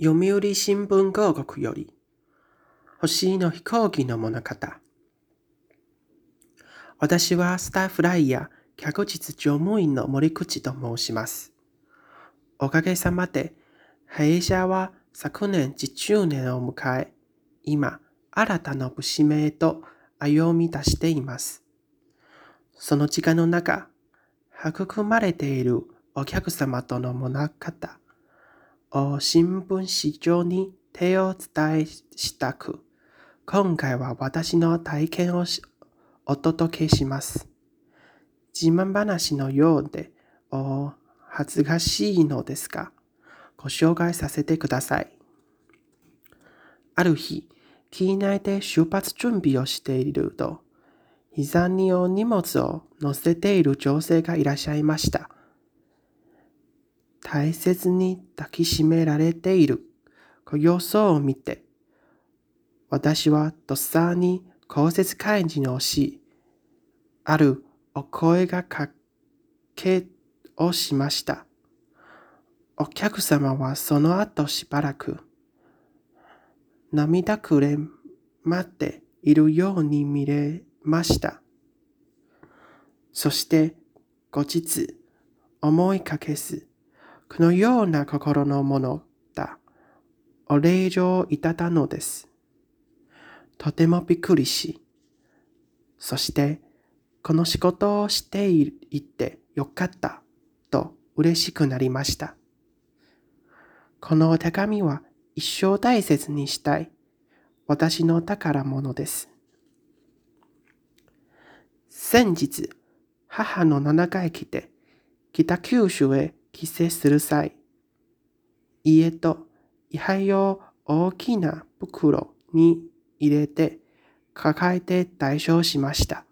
読売新聞広告より、星の飛行機の物語。私はスターフライヤー客室乗務員の森口と申します。おかげさまで、弊社は昨年10周年を迎え、今、新たな節目へと歩み出しています。その時間の中、育まれているお客様との物語新聞紙上に手を伝えしたく、今回は私の体験をお届けします。自慢話のようでお恥ずかしいのですが、ご紹介させてください。ある日、機内で出発準備をしていると、膝にお荷物を乗せている女性がいらっしゃいました。大切に抱きしめられている様子を見て、私はとっさに公設会議をし、あるお声がかけをしました。お客様はその後しばらく、涙くれ待っているように見れました。そして後日思いかけず、このような心のものだ。お礼状をいただのです。とてもびっくりし、そしてこの仕事をしていってよかったと嬉しくなりました。この手紙は一生大切にしたい私の宝物です。先日、母の7回来て北九州へ帰省する際、家と位牌を大きな袋に入れて抱えて代償しました。